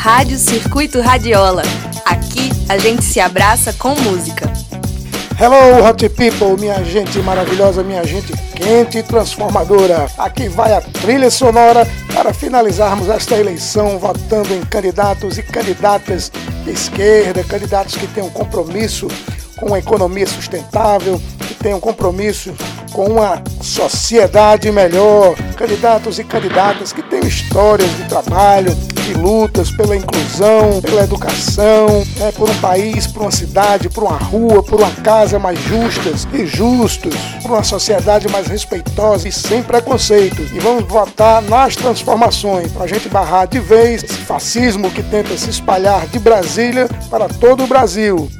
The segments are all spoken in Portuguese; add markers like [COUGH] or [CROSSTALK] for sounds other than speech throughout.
Rádio Circuito Radiola. Aqui a gente se abraça com música. Hello, Hot People, minha gente maravilhosa, minha gente quente e transformadora. Aqui vai a trilha sonora para finalizarmos esta eleição votando em candidatos e candidatas de esquerda, candidatos que tenham compromisso com a economia sustentável, que tenham compromisso com uma sociedade melhor, candidatos e candidatas que tenham histórias de trabalho, de lutas pela inclusão, pela educação, né, por um país, por uma cidade, por uma rua, por uma casa mais justas e justos, por uma sociedade mais respeitosa e sem preconceito. E vamos votar nas transformações para a gente barrar de vez esse fascismo que tenta se espalhar de Brasília para todo o Brasil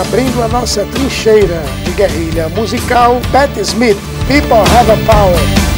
abrindo a nossa trincheira de guerrilha musical, Pat Smith, People Have a Power.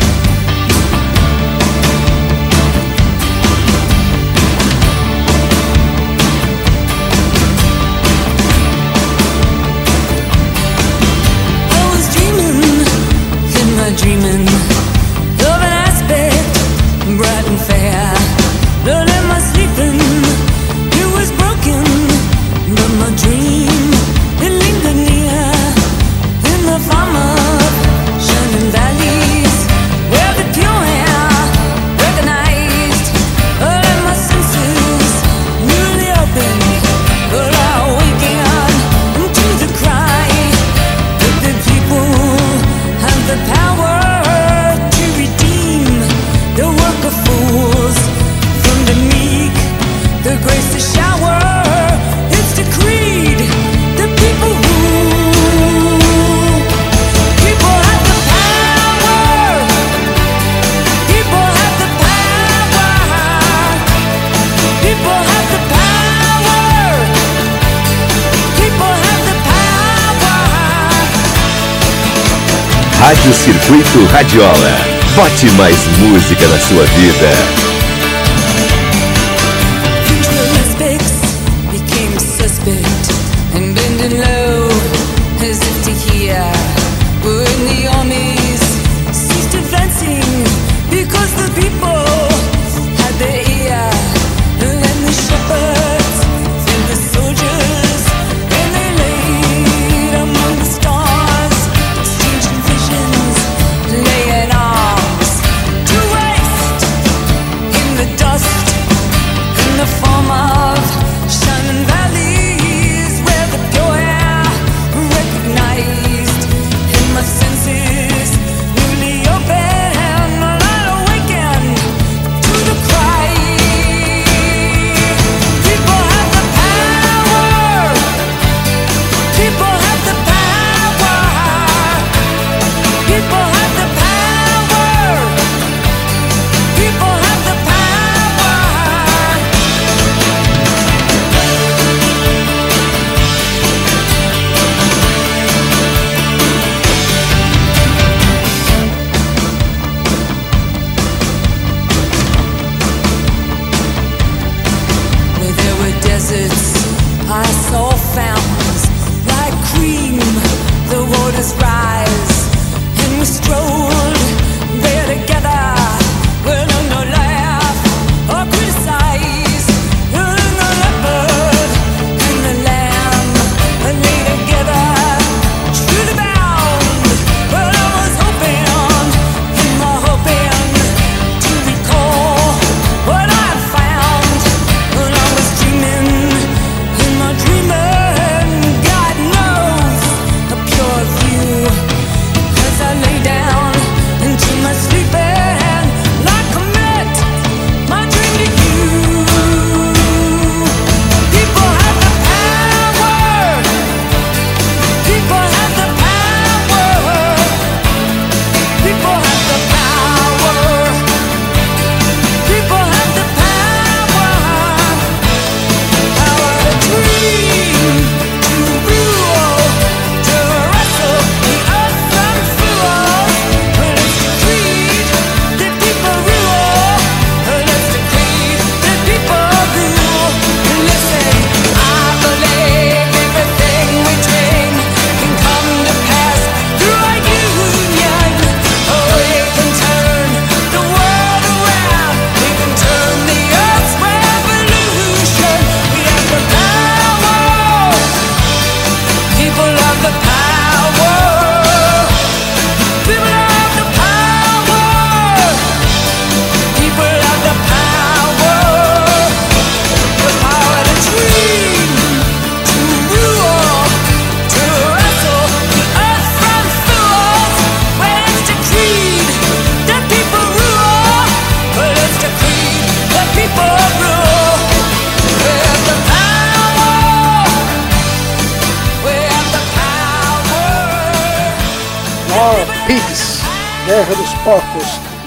Rádio Circuito Radiola. Bote mais música na sua vida.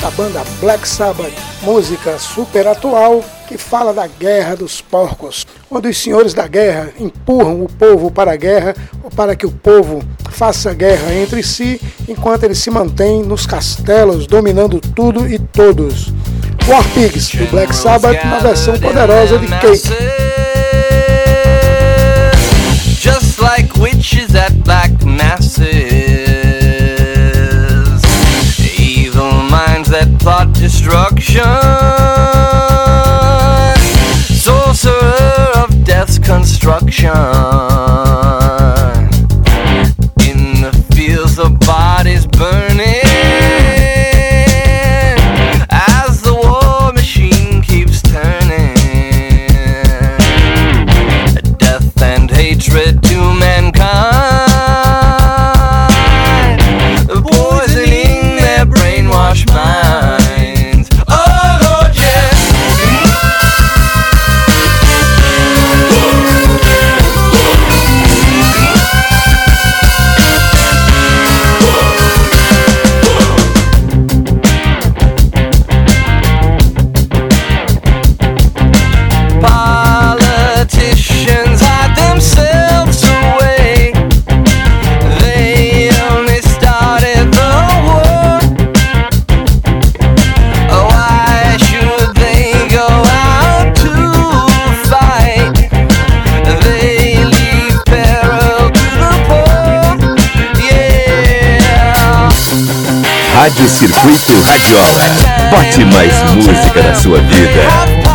Da banda Black Sabbath, música super atual que fala da Guerra dos Porcos, onde os senhores da guerra empurram o povo para a guerra ou para que o povo faça guerra entre si, enquanto ele se mantém nos castelos dominando tudo e todos. War Pigs, do Black Sabbath, na versão poderosa de Cake. destruction. Circuito Radiola. Bote mais música na sua vida.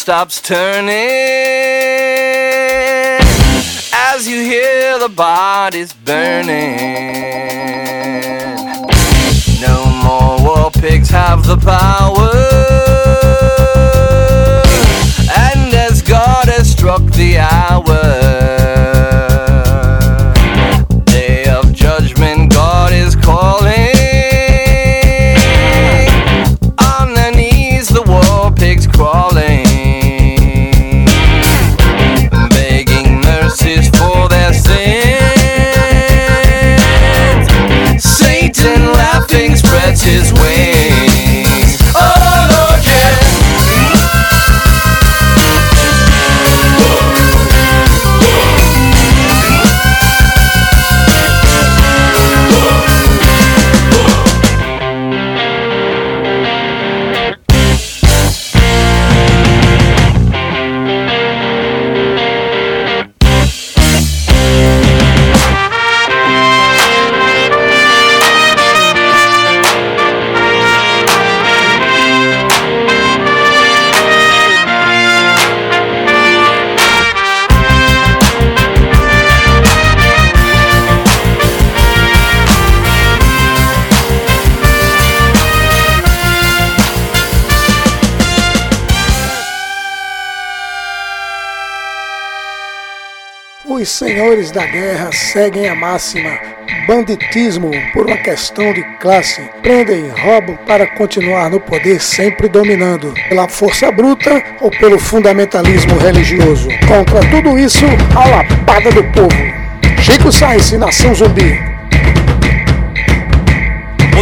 Stops turning as you hear the bodies burning. No more war pigs have the power, and as God has struck the hour. Senhores da guerra seguem a máxima: banditismo por uma questão de classe. Prendem roubam para continuar no poder, sempre dominando, pela força bruta ou pelo fundamentalismo religioso. Contra tudo isso, a lapada do povo. Chico Sainz, Nação Zumbi.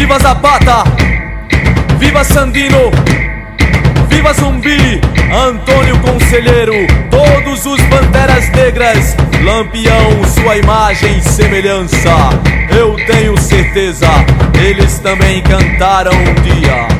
Viva Zapata! Viva Sandino! Viva Zumbi, Antônio Conselheiro, todos os Panteras Negras, Lampião, sua imagem e semelhança. Eu tenho certeza, eles também cantaram um dia.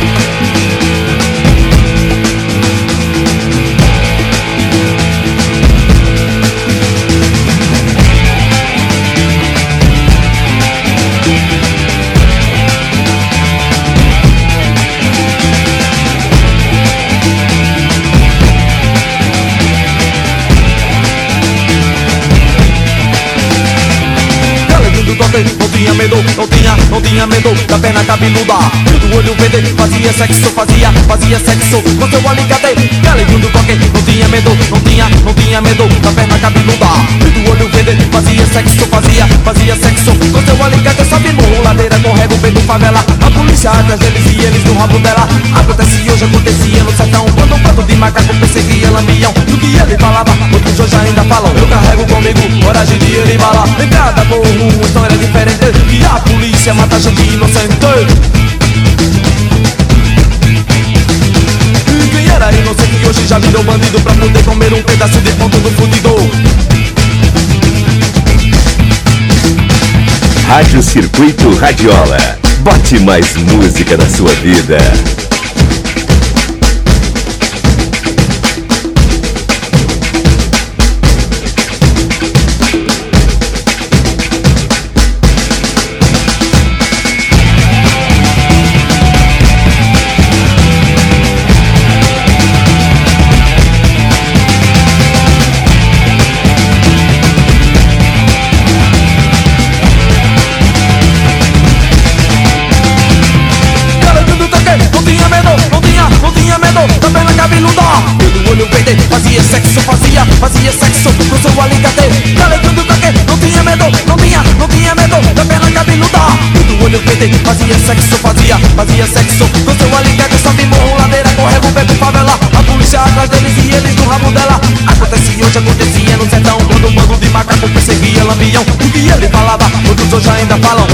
Tinha, medo da perna cabeluda. Do olho verde, fazia sexo, fazia, fazia sexo com seu alicate. Galinho do coque, não tinha medo, não tinha, não tinha medo da perna cabeluda. Olho verde, fazia sexo, fazia, fazia sexo com seu alicate. Sobe morro, ladeira, correga o vento, favela. A polícia atrás deles e eles no rabo dela. Acontece hoje, acontecia no sertão. Quando um bando de macaco perseguia lambião. Do que ele falava, outros hoje ainda falam. Eu carrego comigo, coragem de ele bala. Em cada morro, uma história diferente. E a polícia mata gente inocente E era inocente hoje já virou bandido Pra poder comer um pedaço de ponto do fundidor Rádio Circuito Radiola. Bote mais música na sua vida.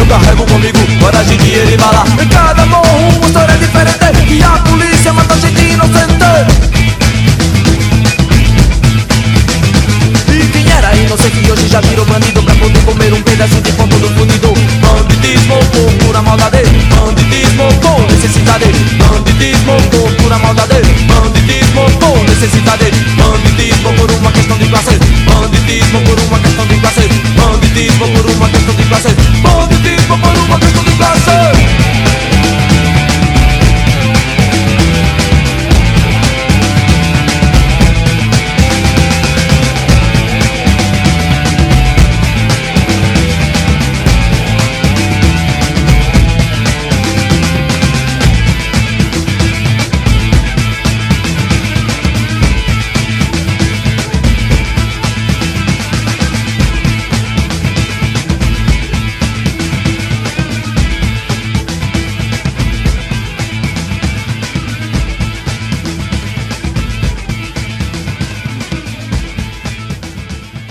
Carrego comigo, coragem, dinheiro e bala. Em cada morro, uma história diferente. E a polícia mata gente inocente. E quem era inocente hoje já virou bandido Pra poder comer um pedaço de ponto do fundido Banditismo por pura maldade. Banditismo por necessidade. Banditismo por pura maldade. Banditismo por necessidade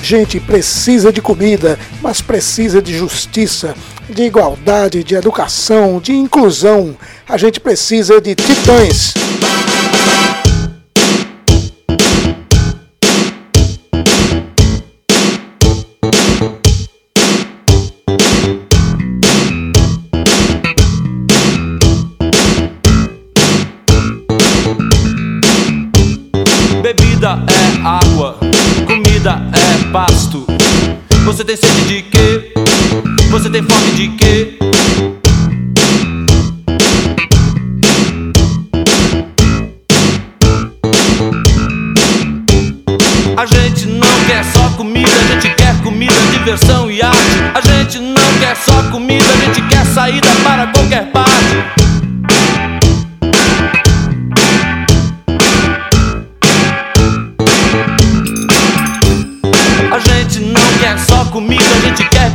gente precisa de comida, mas precisa de justiça, de igualdade, de educação, de inclusão. A gente precisa de titãs. Você tem sede de quê? Você tem fome de quê? A gente não quer só comida, a gente quer comida, diversão e arte. A gente não quer só comida, a gente quer saída para qualquer parte.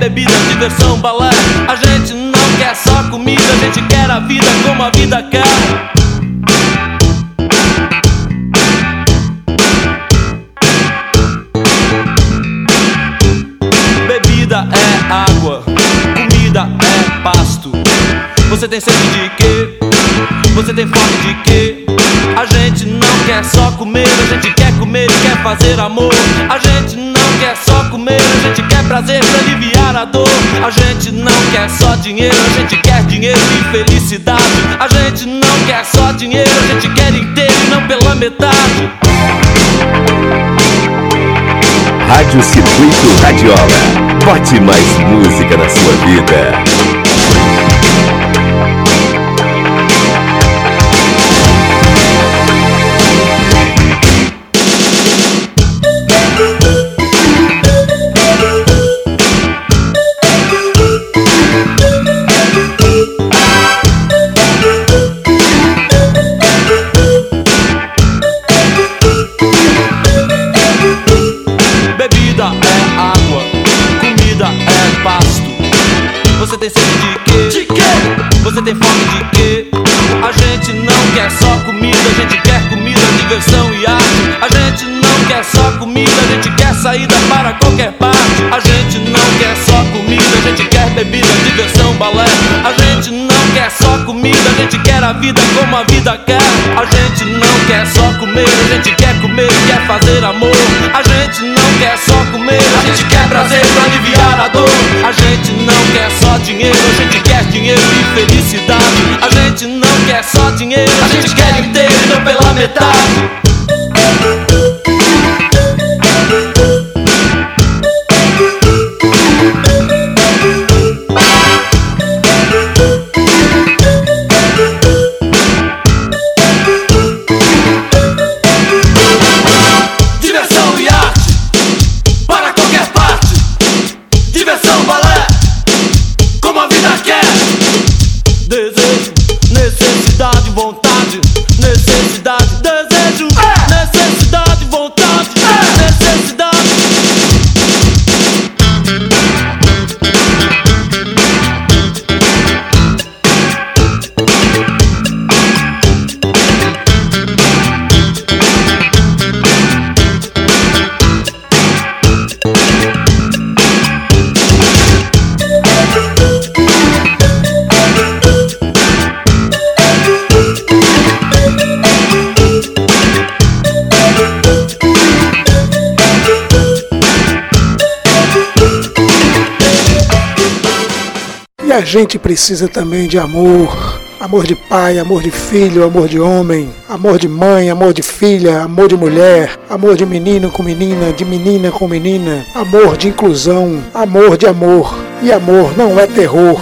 Diversão, balé. A gente não quer só comida, a gente quer a vida como a vida quer. Bebida é água, comida é pasto. Você tem sede de quê? Você tem fome de quê? A gente não quer só comer, a gente quer comer e quer fazer amor. A gente não quer só comer, a gente quer prazer pra aliviar a gente não quer só dinheiro, a gente quer dinheiro e felicidade. A gente não quer só dinheiro, a gente quer inteiro e não pela metade. Rádio Circuito Radiola. Bote mais música na sua vida. A vida como a vida quer. A gente não quer só comer, a gente quer comer quer fazer amor. A gente precisa também de amor. Amor de pai, amor de filho, amor de homem, amor de mãe, amor de filha, amor de mulher, amor de menino com menina, de menina com menina, amor de inclusão, amor de amor. E amor não é terror,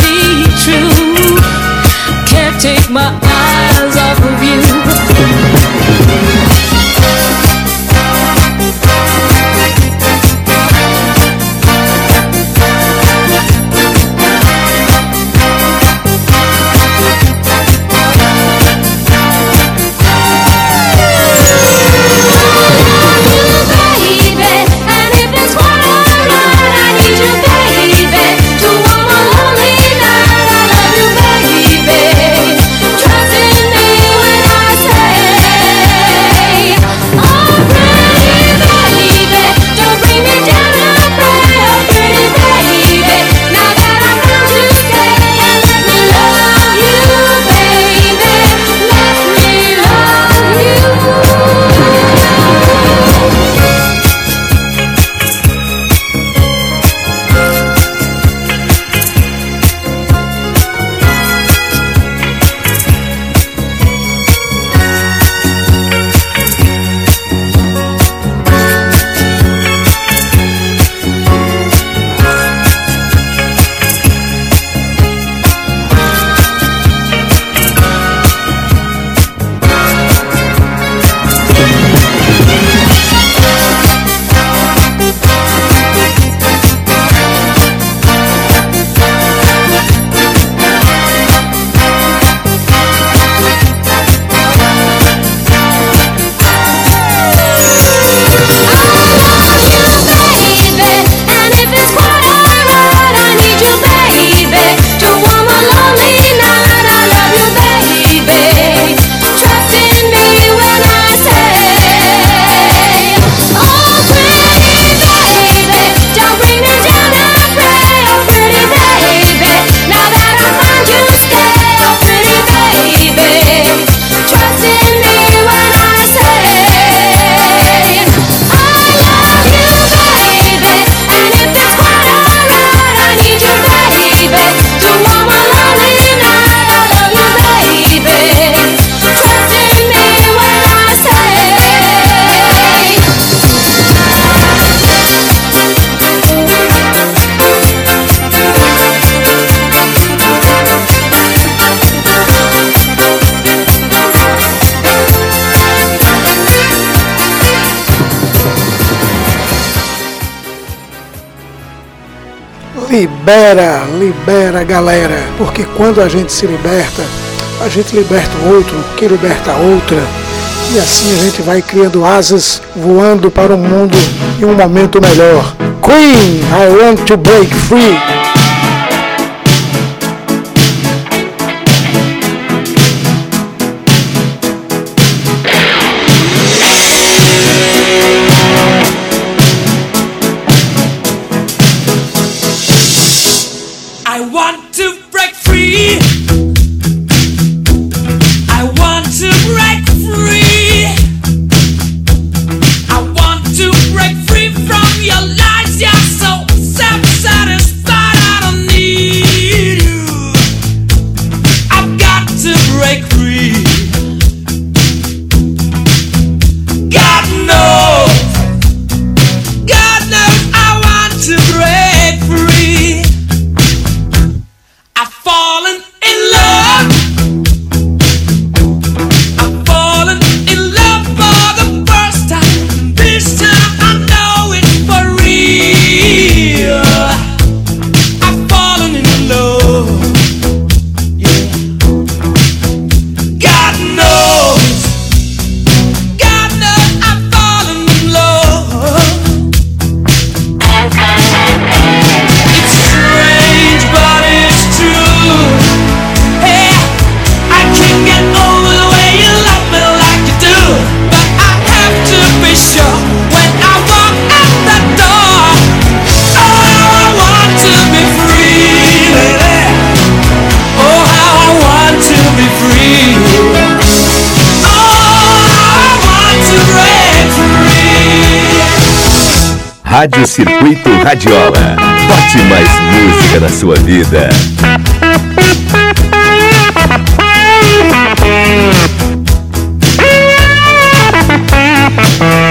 吗？Libera, libera galera, porque quando a gente se liberta, a gente liberta o outro, que liberta a outra, e assim a gente vai criando asas, voando para um mundo e um momento melhor. Queen, I want to break free. Rádio Circuito Radiola. Bote mais música na sua vida. [LAUGHS]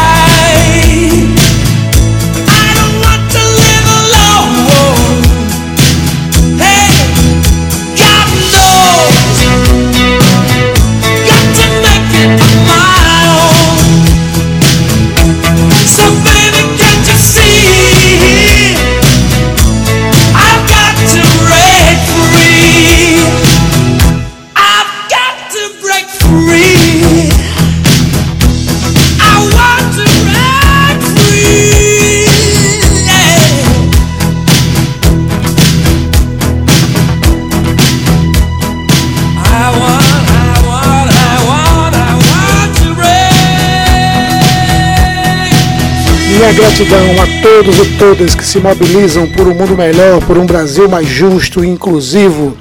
Minha gratidão a todos e todas que se mobilizam por um mundo melhor, por um Brasil mais justo e inclusivo.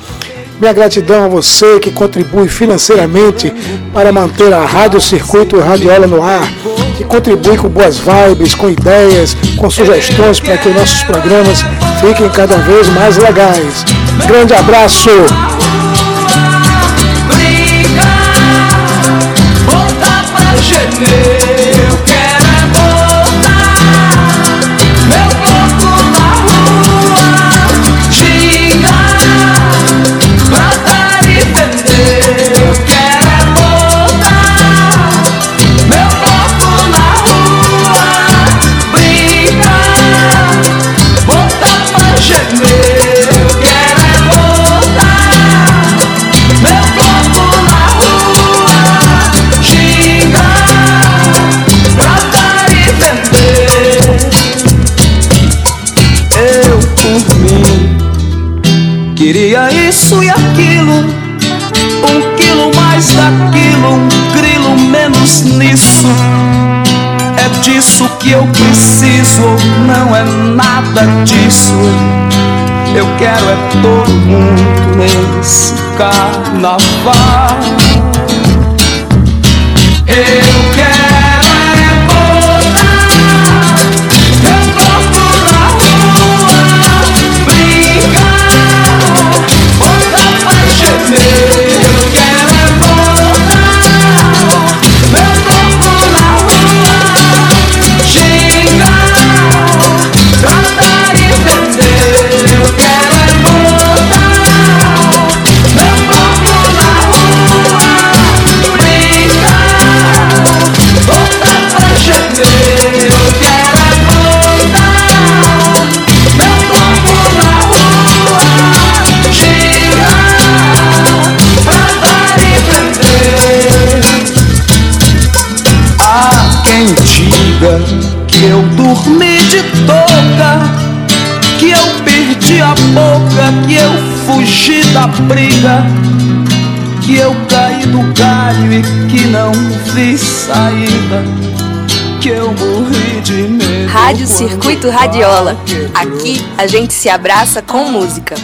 Minha gratidão a você que contribui financeiramente para manter a Rádio Circuito Radiola no ar, que contribui com boas vibes, com ideias, com sugestões para que nossos programas fiquem cada vez mais legais. Grande abraço! Que eu preciso, não é nada disso. Eu quero é todo mundo nesse carnaval. E que não vi saída, que eu morri de medo. Rádio Circuito Radiola. Aqui a gente se abraça com música.